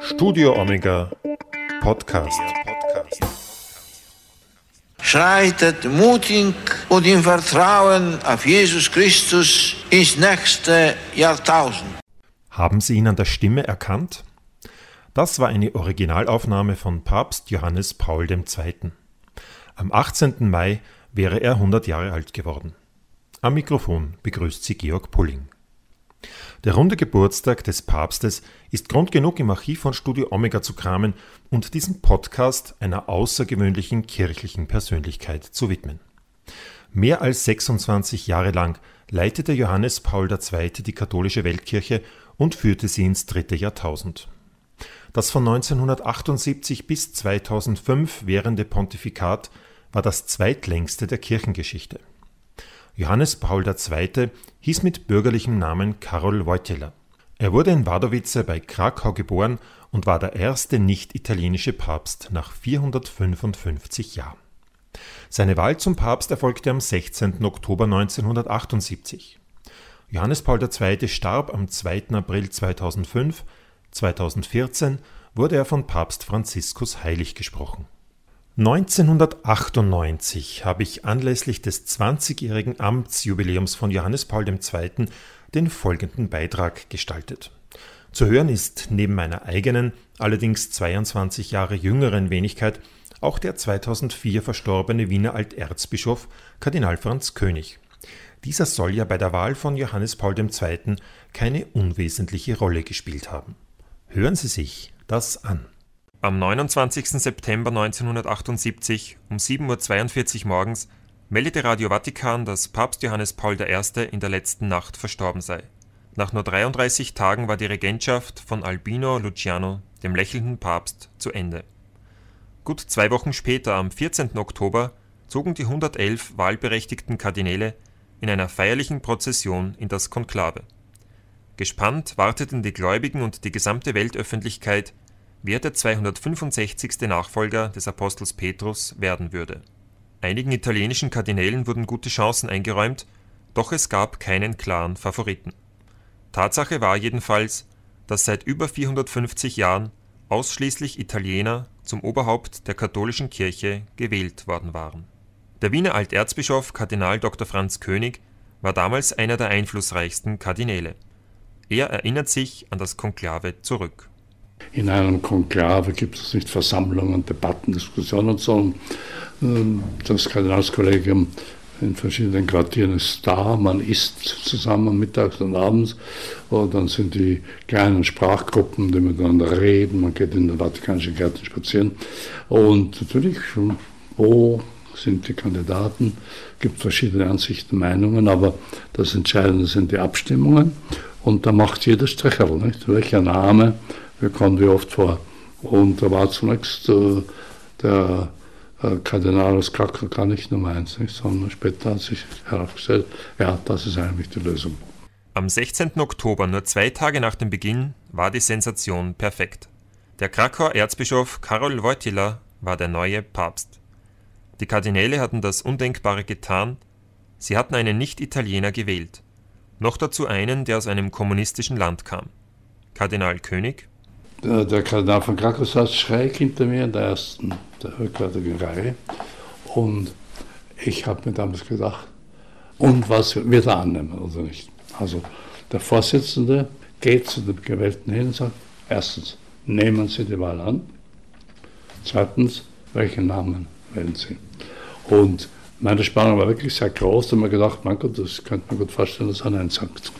Studio Omega Podcast. Schreitet mutig und im Vertrauen auf Jesus Christus ins nächste Jahrtausend. Haben Sie ihn an der Stimme erkannt? Das war eine Originalaufnahme von Papst Johannes Paul II. Am 18. Mai wäre er 100 Jahre alt geworden. Am Mikrofon begrüßt sie Georg Pulling. Der runde Geburtstag des Papstes ist Grund genug, im Archiv von Studio Omega zu kramen und diesen Podcast einer außergewöhnlichen kirchlichen Persönlichkeit zu widmen. Mehr als 26 Jahre lang leitete Johannes Paul II. die katholische Weltkirche und führte sie ins dritte Jahrtausend. Das von 1978 bis 2005 währende Pontifikat war das zweitlängste der Kirchengeschichte. Johannes Paul II. hieß mit bürgerlichem Namen Karol Wojtyla. Er wurde in Wadowice bei Krakau geboren und war der erste nicht-italienische Papst nach 455 Jahren. Seine Wahl zum Papst erfolgte am 16. Oktober 1978. Johannes Paul II. starb am 2. April 2005. 2014 wurde er von Papst Franziskus heilig gesprochen. 1998 habe ich anlässlich des 20-jährigen Amtsjubiläums von Johannes Paul II. den folgenden Beitrag gestaltet. Zu hören ist neben meiner eigenen, allerdings 22 Jahre jüngeren Wenigkeit auch der 2004 verstorbene Wiener Alterzbischof Kardinal Franz König. Dieser soll ja bei der Wahl von Johannes Paul II. keine unwesentliche Rolle gespielt haben. Hören Sie sich das an. Am 29. September 1978 um 7.42 Uhr morgens meldete Radio Vatikan, dass Papst Johannes Paul I. in der letzten Nacht verstorben sei. Nach nur 33 Tagen war die Regentschaft von Albino Luciano, dem lächelnden Papst, zu Ende. Gut zwei Wochen später, am 14. Oktober, zogen die 111 wahlberechtigten Kardinäle in einer feierlichen Prozession in das Konklave. Gespannt warteten die Gläubigen und die gesamte Weltöffentlichkeit der 265. Nachfolger des Apostels Petrus werden würde. Einigen italienischen Kardinälen wurden gute Chancen eingeräumt, doch es gab keinen klaren Favoriten. Tatsache war jedenfalls, dass seit über 450 Jahren ausschließlich Italiener zum Oberhaupt der katholischen Kirche gewählt worden waren. Der Wiener Alterzbischof Kardinal Dr. Franz König war damals einer der einflussreichsten Kardinäle. Er erinnert sich an das Konklave zurück. In einem Konklave gibt es nicht Versammlungen, Debatten, Diskussionen, sondern ähm, das Kardinalskollegium in verschiedenen Quartieren ist da, man isst zusammen mittags und abends. Und dann sind die kleinen Sprachgruppen, die miteinander reden, man geht in den Vatikanischen Gärten spazieren. Und natürlich, wo sind die Kandidaten, gibt verschiedene Ansichten, Meinungen, aber das Entscheidende sind die Abstimmungen. Und da macht jeder Stricherl, nicht? welcher Name mir kommen die oft vor. Und da war zunächst äh, der äh, Kardinalus Kacker gar nicht Nummer eins, nicht, sondern später hat sich herausgestellt, ja, das ist eigentlich die Lösung. Am 16. Oktober, nur zwei Tage nach dem Beginn, war die Sensation perfekt. Der Krakauer Erzbischof Karol Wojtyla war der neue Papst. Die Kardinäle hatten das Undenkbare getan, sie hatten einen Nicht-Italiener gewählt. Noch dazu einen, der aus einem kommunistischen Land kam. Kardinal König der, der Kardinal von Krakau saß schräg hinter mir in der ersten, der rückwärtigen Reihe. Und ich habe mir damals gedacht, und was wird er annehmen oder nicht? Also der Vorsitzende geht zu dem Gewählten hin und sagt, erstens, nehmen Sie die Wahl an. Zweitens, welchen Namen wählen Sie? Und meine Spannung war wirklich sehr groß, da habe ich gedacht, mein Gott, das könnte man gut vorstellen, dass er Nein sagt.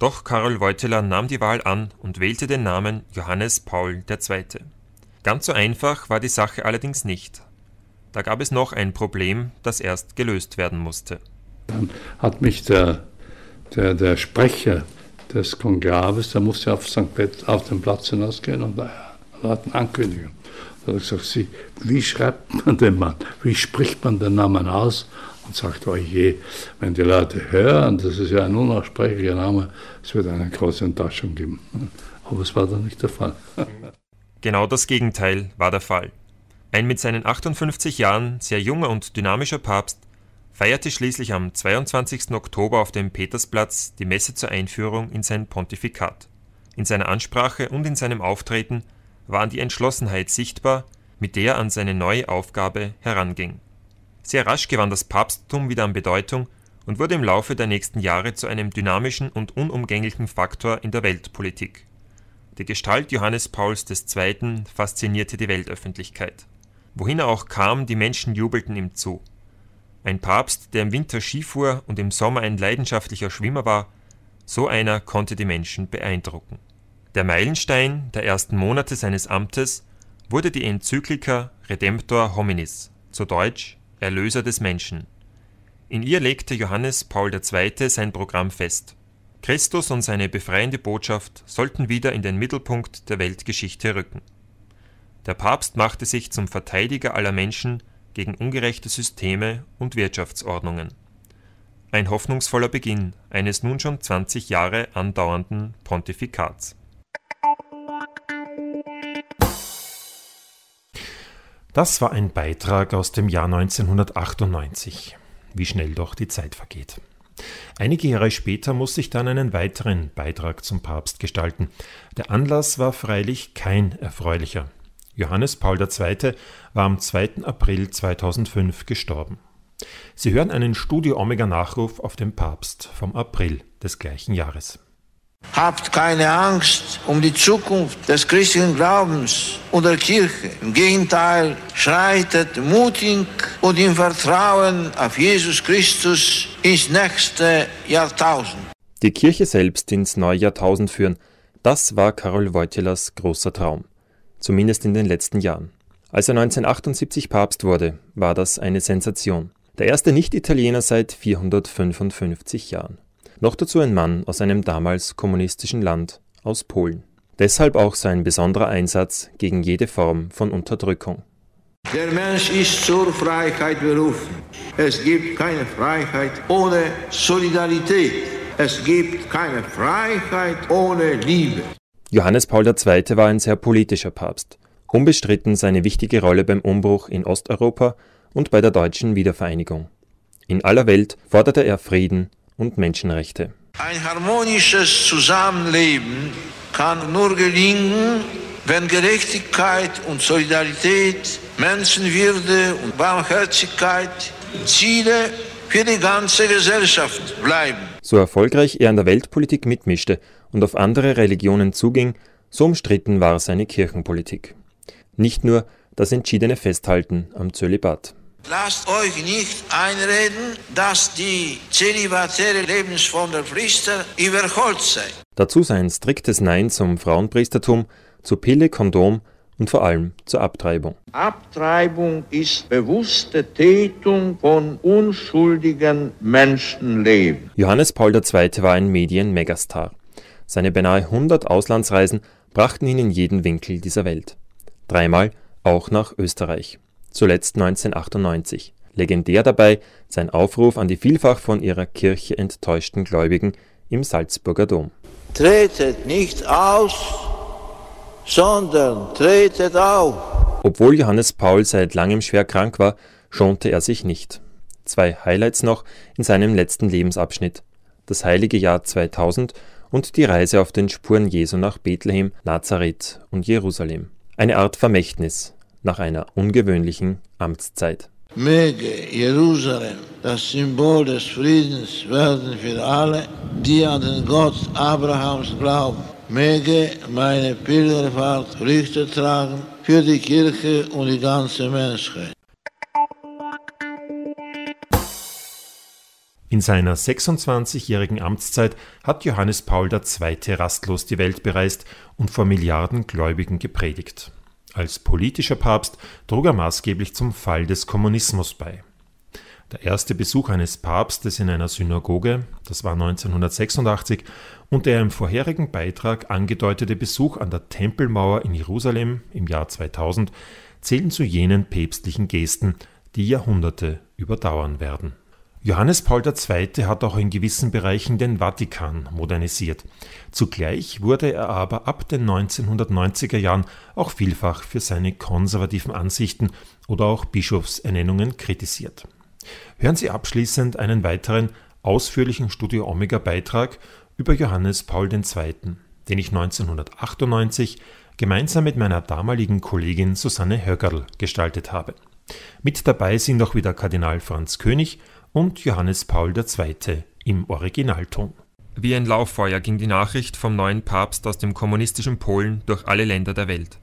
Doch Karol Wojtyla nahm die Wahl an und wählte den Namen Johannes Paul II. Ganz so einfach war die Sache allerdings nicht. Da gab es noch ein Problem, das erst gelöst werden musste. Dann hat mich der, der, der Sprecher des Konklaves, der musste auf St. Pet auf den Platz hinausgehen und hat eine Ankündigung. Da hat er gesagt, Sie, wie schreibt man den Mann? Wie spricht man den Namen aus? Und sagt, oh je, wenn die Leute hören, das ist ja ein unaussprechlicher Name, es wird eine große Enttäuschung geben. Aber es war dann nicht der Fall. Genau das Gegenteil war der Fall. Ein mit seinen 58 Jahren sehr junger und dynamischer Papst feierte schließlich am 22. Oktober auf dem Petersplatz die Messe zur Einführung in sein Pontifikat. In seiner Ansprache und in seinem Auftreten war die Entschlossenheit sichtbar, mit der er an seine neue Aufgabe heranging. Sehr rasch gewann das Papsttum wieder an Bedeutung und wurde im Laufe der nächsten Jahre zu einem dynamischen und unumgänglichen Faktor in der Weltpolitik. Die Gestalt Johannes Pauls II. faszinierte die Weltöffentlichkeit. Wohin er auch kam, die Menschen jubelten ihm zu. Ein Papst, der im Winter Ski fuhr und im Sommer ein leidenschaftlicher Schwimmer war, so einer konnte die Menschen beeindrucken. Der Meilenstein der ersten Monate seines Amtes wurde die Enzyklika Redemptor hominis, zu Deutsch Erlöser des Menschen. In ihr legte Johannes Paul II. sein Programm fest. Christus und seine befreiende Botschaft sollten wieder in den Mittelpunkt der Weltgeschichte rücken. Der Papst machte sich zum Verteidiger aller Menschen gegen ungerechte Systeme und Wirtschaftsordnungen. Ein hoffnungsvoller Beginn eines nun schon 20 Jahre andauernden Pontifikats. Das war ein Beitrag aus dem Jahr 1998. Wie schnell doch die Zeit vergeht. Einige Jahre später muss ich dann einen weiteren Beitrag zum Papst gestalten. Der Anlass war freilich kein erfreulicher. Johannes Paul II. war am 2. April 2005 gestorben. Sie hören einen Studio Omega Nachruf auf den Papst vom April des gleichen Jahres. Habt keine Angst um die Zukunft des christlichen Glaubens und der Kirche. Im Gegenteil, schreitet mutig und im Vertrauen auf Jesus Christus ins nächste Jahrtausend. Die Kirche selbst ins neue Jahrtausend führen, das war Karol Wojtylas großer Traum. Zumindest in den letzten Jahren. Als er 1978 Papst wurde, war das eine Sensation. Der erste Nicht-Italiener seit 455 Jahren. Noch dazu ein Mann aus einem damals kommunistischen Land, aus Polen. Deshalb auch sein besonderer Einsatz gegen jede Form von Unterdrückung. Der Mensch ist zur Freiheit berufen. Es gibt keine Freiheit ohne Solidarität. Es gibt keine Freiheit ohne Liebe. Johannes Paul II. war ein sehr politischer Papst. Unbestritten seine wichtige Rolle beim Umbruch in Osteuropa und bei der deutschen Wiedervereinigung. In aller Welt forderte er Frieden und Menschenrechte. Ein harmonisches Zusammenleben kann nur gelingen, wenn Gerechtigkeit und Solidarität, Menschenwürde und Barmherzigkeit Ziele für die ganze Gesellschaft bleiben. So erfolgreich er an der Weltpolitik mitmischte und auf andere Religionen zuging, so umstritten war seine Kirchenpolitik. Nicht nur das entschiedene Festhalten am Zölibat. Lasst euch nicht einreden, dass die zölibatäre Lebensform der Priester überholt sei. Dazu sein striktes Nein zum Frauenpriestertum, zu Pille, Kondom und vor allem zur Abtreibung. Abtreibung ist bewusste Tätung von unschuldigen Menschenleben. Johannes Paul II. war ein Medien-Megastar. Seine beinahe 100 Auslandsreisen brachten ihn in jeden Winkel dieser Welt. Dreimal auch nach Österreich zuletzt 1998. Legendär dabei sein Aufruf an die vielfach von ihrer Kirche enttäuschten Gläubigen im Salzburger Dom. Tretet nicht aus, sondern tretet auf. Obwohl Johannes Paul seit langem schwer krank war, schonte er sich nicht. Zwei Highlights noch in seinem letzten Lebensabschnitt. Das heilige Jahr 2000 und die Reise auf den Spuren Jesu nach Bethlehem, Nazareth und Jerusalem. Eine Art Vermächtnis, nach einer ungewöhnlichen Amtszeit. Möge Jerusalem das Symbol des Friedens werden für alle, die an den Gott Abrahams glauben. Möge meine Pilgerfahrt Früchte tragen für die Kirche und die ganze Menschheit. In seiner 26-jährigen Amtszeit hat Johannes Paul II. rastlos die Welt bereist und vor Milliarden Gläubigen gepredigt. Als politischer Papst trug er maßgeblich zum Fall des Kommunismus bei. Der erste Besuch eines Papstes in einer Synagoge, das war 1986, und der im vorherigen Beitrag angedeutete Besuch an der Tempelmauer in Jerusalem im Jahr 2000 zählen zu jenen päpstlichen Gesten, die Jahrhunderte überdauern werden. Johannes Paul II. hat auch in gewissen Bereichen den Vatikan modernisiert. Zugleich wurde er aber ab den 1990er Jahren auch vielfach für seine konservativen Ansichten oder auch Bischofsernennungen kritisiert. Hören Sie abschließend einen weiteren ausführlichen Studio Omega Beitrag über Johannes Paul II., den ich 1998 gemeinsam mit meiner damaligen Kollegin Susanne Höckerl gestaltet habe. Mit dabei sind auch wieder Kardinal Franz König und Johannes Paul II. im Originalton. Wie ein Lauffeuer ging die Nachricht vom neuen Papst aus dem kommunistischen Polen durch alle Länder der Welt.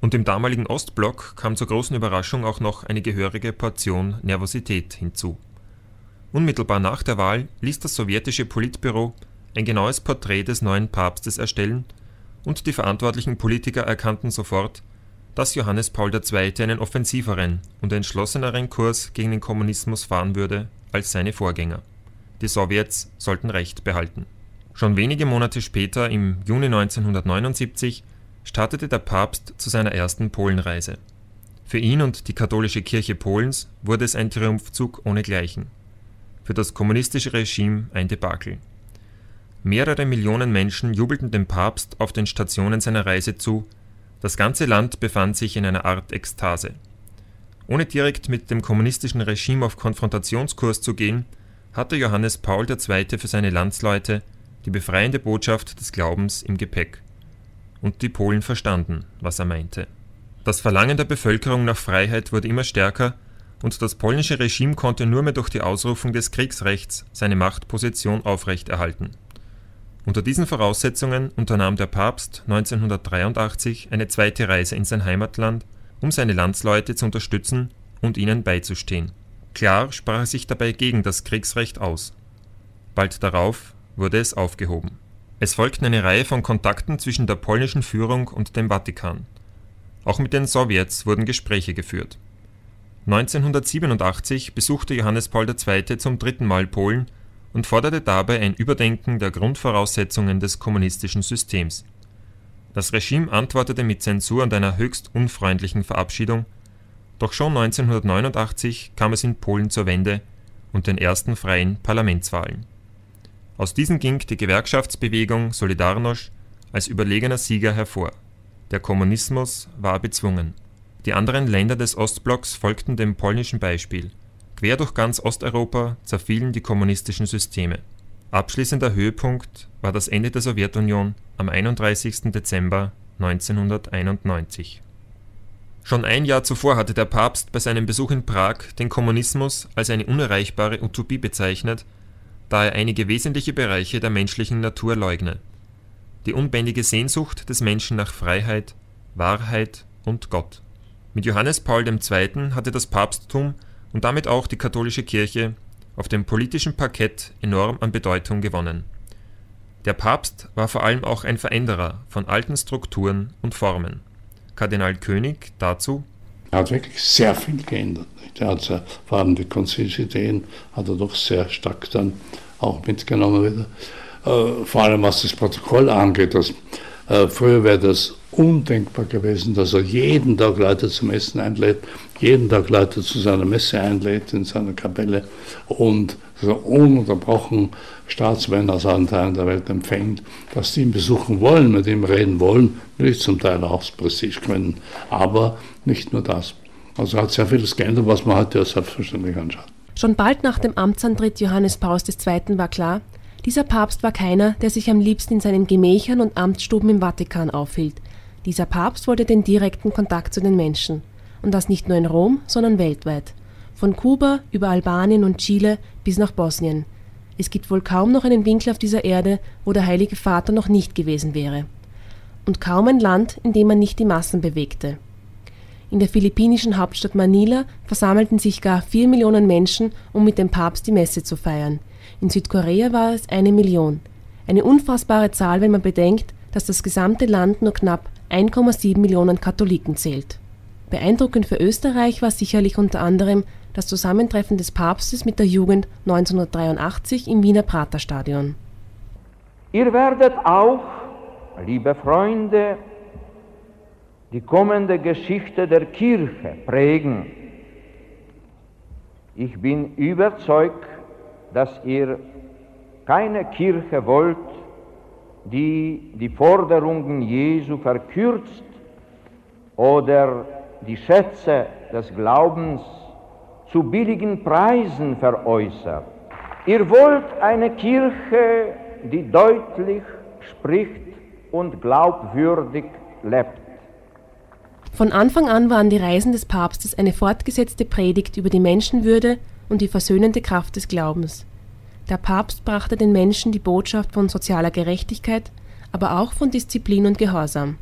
Und im damaligen Ostblock kam zur großen Überraschung auch noch eine gehörige Portion Nervosität hinzu. Unmittelbar nach der Wahl ließ das sowjetische Politbüro ein genaues Porträt des neuen Papstes erstellen und die verantwortlichen Politiker erkannten sofort, dass Johannes Paul II. einen offensiveren und entschlosseneren Kurs gegen den Kommunismus fahren würde als seine Vorgänger. Die Sowjets sollten Recht behalten. Schon wenige Monate später, im Juni 1979, startete der Papst zu seiner ersten Polenreise. Für ihn und die katholische Kirche Polens wurde es ein Triumphzug ohnegleichen. Für das kommunistische Regime ein Debakel. Mehrere Millionen Menschen jubelten dem Papst auf den Stationen seiner Reise zu, das ganze Land befand sich in einer Art Ekstase. Ohne direkt mit dem kommunistischen Regime auf Konfrontationskurs zu gehen, hatte Johannes Paul II. für seine Landsleute die befreiende Botschaft des Glaubens im Gepäck. Und die Polen verstanden, was er meinte. Das Verlangen der Bevölkerung nach Freiheit wurde immer stärker und das polnische Regime konnte nur mehr durch die Ausrufung des Kriegsrechts seine Machtposition aufrechterhalten. Unter diesen Voraussetzungen unternahm der Papst 1983 eine zweite Reise in sein Heimatland, um seine Landsleute zu unterstützen und ihnen beizustehen. Klar sprach er sich dabei gegen das Kriegsrecht aus. Bald darauf wurde es aufgehoben. Es folgten eine Reihe von Kontakten zwischen der polnischen Führung und dem Vatikan. Auch mit den Sowjets wurden Gespräche geführt. 1987 besuchte Johannes Paul II. zum dritten Mal Polen und forderte dabei ein Überdenken der Grundvoraussetzungen des kommunistischen Systems. Das Regime antwortete mit Zensur und einer höchst unfreundlichen Verabschiedung, doch schon 1989 kam es in Polen zur Wende und den ersten freien Parlamentswahlen. Aus diesen ging die Gewerkschaftsbewegung Solidarność als überlegener Sieger hervor. Der Kommunismus war bezwungen. Die anderen Länder des Ostblocks folgten dem polnischen Beispiel Quer durch ganz Osteuropa zerfielen die kommunistischen Systeme. Abschließender Höhepunkt war das Ende der Sowjetunion am 31. Dezember 1991. Schon ein Jahr zuvor hatte der Papst bei seinem Besuch in Prag den Kommunismus als eine unerreichbare Utopie bezeichnet, da er einige wesentliche Bereiche der menschlichen Natur leugne. Die unbändige Sehnsucht des Menschen nach Freiheit, Wahrheit und Gott. Mit Johannes Paul II. hatte das Papsttum und damit auch die katholische Kirche auf dem politischen Parkett enorm an Bedeutung gewonnen. Der Papst war vor allem auch ein Veränderer von alten Strukturen und Formen. Kardinal König dazu er hat wirklich sehr viel geändert. Er hat vor allem die Konzilsideen hat er doch sehr stark dann auch mitgenommen wieder. Äh, vor allem was das Protokoll angeht. Das, äh, früher wäre das undenkbar gewesen, dass er jeden Tag Leute zum Essen einlädt, jeden Tag Leute zu seiner Messe einlädt in seiner Kapelle und so ununterbrochen Staatsmänner aus allen Teilen der Welt empfängt, dass die ihn besuchen wollen, mit ihm reden wollen, natürlich zum Teil auch aus Prestigegründen, aber nicht nur das. Also hat sehr vieles geändert, was man heute selbstverständlich anschaut. Schon bald nach dem Amtsantritt Johannes Pauls II. war klar, dieser Papst war keiner, der sich am liebsten in seinen Gemächern und Amtsstuben im Vatikan aufhielt. Dieser Papst wollte den direkten Kontakt zu den Menschen. Und das nicht nur in Rom, sondern weltweit. Von Kuba über Albanien und Chile bis nach Bosnien. Es gibt wohl kaum noch einen Winkel auf dieser Erde, wo der Heilige Vater noch nicht gewesen wäre. Und kaum ein Land, in dem man nicht die Massen bewegte. In der philippinischen Hauptstadt Manila versammelten sich gar vier Millionen Menschen, um mit dem Papst die Messe zu feiern. In Südkorea war es eine Million. Eine unfassbare Zahl, wenn man bedenkt, dass das gesamte Land nur knapp 1,7 Millionen Katholiken zählt. Beeindruckend für Österreich war sicherlich unter anderem das Zusammentreffen des Papstes mit der Jugend 1983 im Wiener Praterstadion. Ihr werdet auch, liebe Freunde, die kommende Geschichte der Kirche prägen. Ich bin überzeugt, dass ihr keine Kirche wollt, die die Forderungen Jesu verkürzt oder die Schätze des Glaubens zu billigen Preisen veräußert. Ihr wollt eine Kirche, die deutlich spricht und glaubwürdig lebt. Von Anfang an waren die Reisen des Papstes eine fortgesetzte Predigt über die Menschenwürde und die versöhnende Kraft des Glaubens. Der Papst brachte den Menschen die Botschaft von sozialer Gerechtigkeit, aber auch von Disziplin und Gehorsam.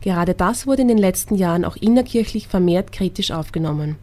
Gerade das wurde in den letzten Jahren auch innerkirchlich vermehrt kritisch aufgenommen.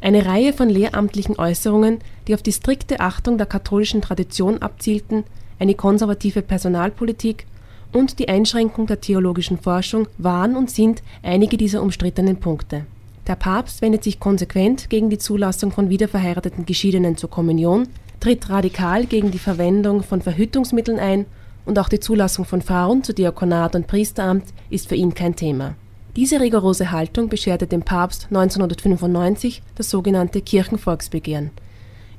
Eine Reihe von lehramtlichen Äußerungen, die auf die strikte Achtung der katholischen Tradition abzielten, eine konservative Personalpolitik und die Einschränkung der theologischen Forschung waren und sind einige dieser umstrittenen Punkte. Der Papst wendet sich konsequent gegen die Zulassung von wiederverheirateten Geschiedenen zur Kommunion, tritt radikal gegen die Verwendung von Verhütungsmitteln ein und auch die Zulassung von Frauen zu Diakonat und Priesteramt ist für ihn kein Thema. Diese rigorose Haltung bescherte dem Papst 1995 das sogenannte Kirchenvolksbegehren.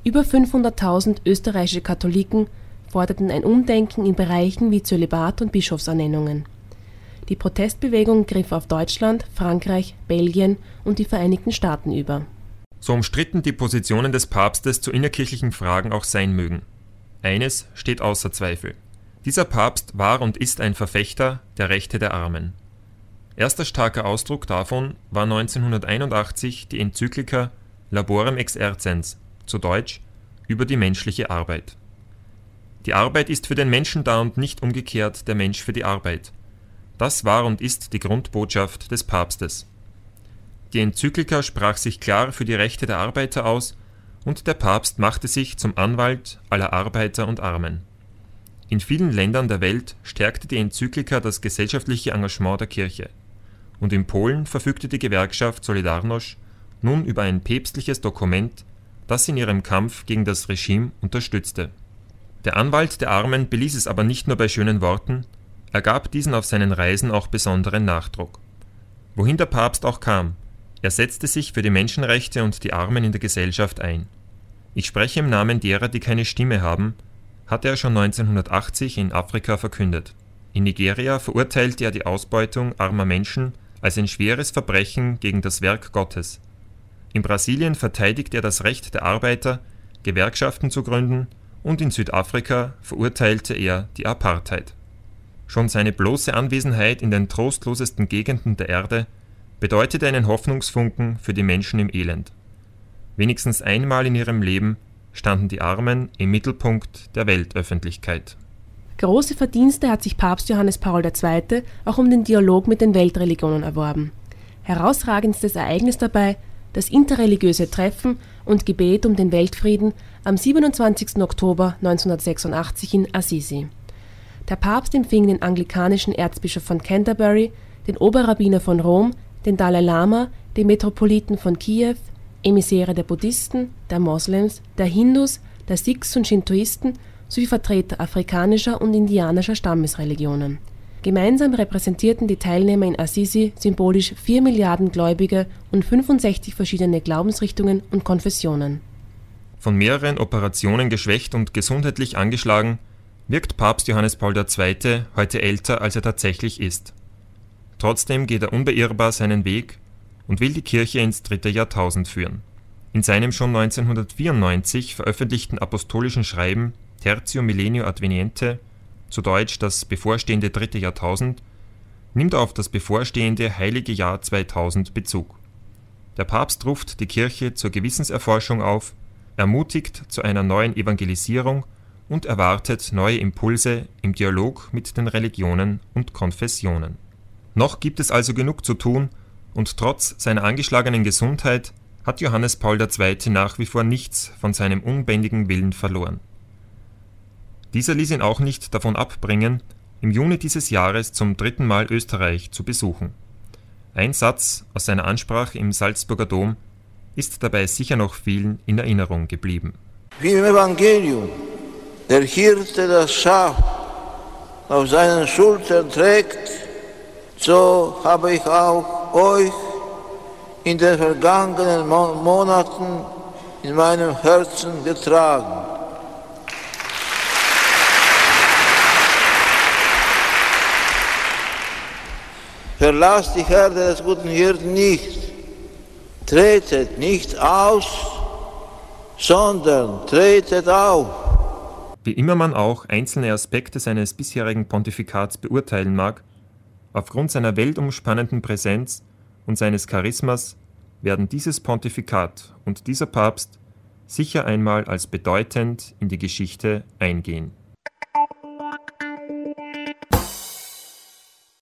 Über 500.000 österreichische Katholiken forderten ein Umdenken in Bereichen wie Zölibat und Bischofsernennungen. Die Protestbewegung griff auf Deutschland, Frankreich, Belgien und die Vereinigten Staaten über. So umstritten die Positionen des Papstes zu innerkirchlichen Fragen auch sein mögen. Eines steht außer Zweifel. Dieser Papst war und ist ein Verfechter der Rechte der Armen. Erster starker Ausdruck davon war 1981 die Enzyklika Laborem exercens, zu Deutsch über die menschliche Arbeit. Die Arbeit ist für den Menschen da und nicht umgekehrt der Mensch für die Arbeit. Das war und ist die Grundbotschaft des Papstes. Die Enzyklika sprach sich klar für die Rechte der Arbeiter aus und der Papst machte sich zum Anwalt aller Arbeiter und Armen. In vielen Ländern der Welt stärkte die Enzyklika das gesellschaftliche Engagement der Kirche. Und in Polen verfügte die Gewerkschaft Solidarność nun über ein päpstliches Dokument, das in ihrem Kampf gegen das Regime unterstützte der Anwalt der Armen beließ es aber nicht nur bei schönen Worten, er gab diesen auf seinen Reisen auch besonderen Nachdruck. Wohin der Papst auch kam, er setzte sich für die Menschenrechte und die Armen in der Gesellschaft ein. Ich spreche im Namen derer, die keine Stimme haben, hatte er schon 1980 in Afrika verkündet. In Nigeria verurteilte er die Ausbeutung armer Menschen als ein schweres Verbrechen gegen das Werk Gottes. In Brasilien verteidigte er das Recht der Arbeiter, Gewerkschaften zu gründen und in Südafrika verurteilte er die Apartheid. Schon seine bloße Anwesenheit in den trostlosesten Gegenden der Erde bedeutete einen Hoffnungsfunken für die Menschen im Elend. Wenigstens einmal in ihrem Leben standen die Armen im Mittelpunkt der Weltöffentlichkeit. Große Verdienste hat sich Papst Johannes Paul II. auch um den Dialog mit den Weltreligionen erworben. Herausragendstes Ereignis dabei das interreligiöse Treffen und Gebet um den Weltfrieden am 27. Oktober 1986 in Assisi. Der Papst empfing den anglikanischen Erzbischof von Canterbury, den Oberrabbiner von Rom, den Dalai Lama, den Metropoliten von Kiew, Emissäre der Buddhisten, der Moslems, der Hindus, der Sikhs und Shintoisten sowie Vertreter afrikanischer und indianischer Stammesreligionen Gemeinsam repräsentierten die Teilnehmer in Assisi symbolisch vier Milliarden Gläubige und 65 verschiedene Glaubensrichtungen und Konfessionen. Von mehreren Operationen geschwächt und gesundheitlich angeschlagen, wirkt Papst Johannes Paul II. heute älter, als er tatsächlich ist. Trotzdem geht er unbeirrbar seinen Weg und will die Kirche ins dritte Jahrtausend führen. In seinem schon 1994 veröffentlichten apostolischen Schreiben Tertio Millennio Adveniente zu Deutsch das bevorstehende dritte Jahrtausend, nimmt auf das bevorstehende heilige Jahr 2000 Bezug. Der Papst ruft die Kirche zur Gewissenserforschung auf, ermutigt zu einer neuen Evangelisierung und erwartet neue Impulse im Dialog mit den Religionen und Konfessionen. Noch gibt es also genug zu tun, und trotz seiner angeschlagenen Gesundheit hat Johannes Paul II. nach wie vor nichts von seinem unbändigen Willen verloren dieser ließ ihn auch nicht davon abbringen, im Juni dieses Jahres zum dritten Mal Österreich zu besuchen. Ein Satz aus seiner Ansprache im Salzburger Dom ist dabei sicher noch vielen in Erinnerung geblieben. Wie im Evangelium der Hirte das Schaf auf seinen Schultern trägt, so habe ich auch euch in den vergangenen Monaten in meinem Herzen getragen. Verlasst die Herde des guten Hirten nicht. Tretet nicht aus, sondern tretet auf. Wie immer man auch einzelne Aspekte seines bisherigen Pontifikats beurteilen mag, aufgrund seiner weltumspannenden Präsenz und seines Charismas werden dieses Pontifikat und dieser Papst sicher einmal als bedeutend in die Geschichte eingehen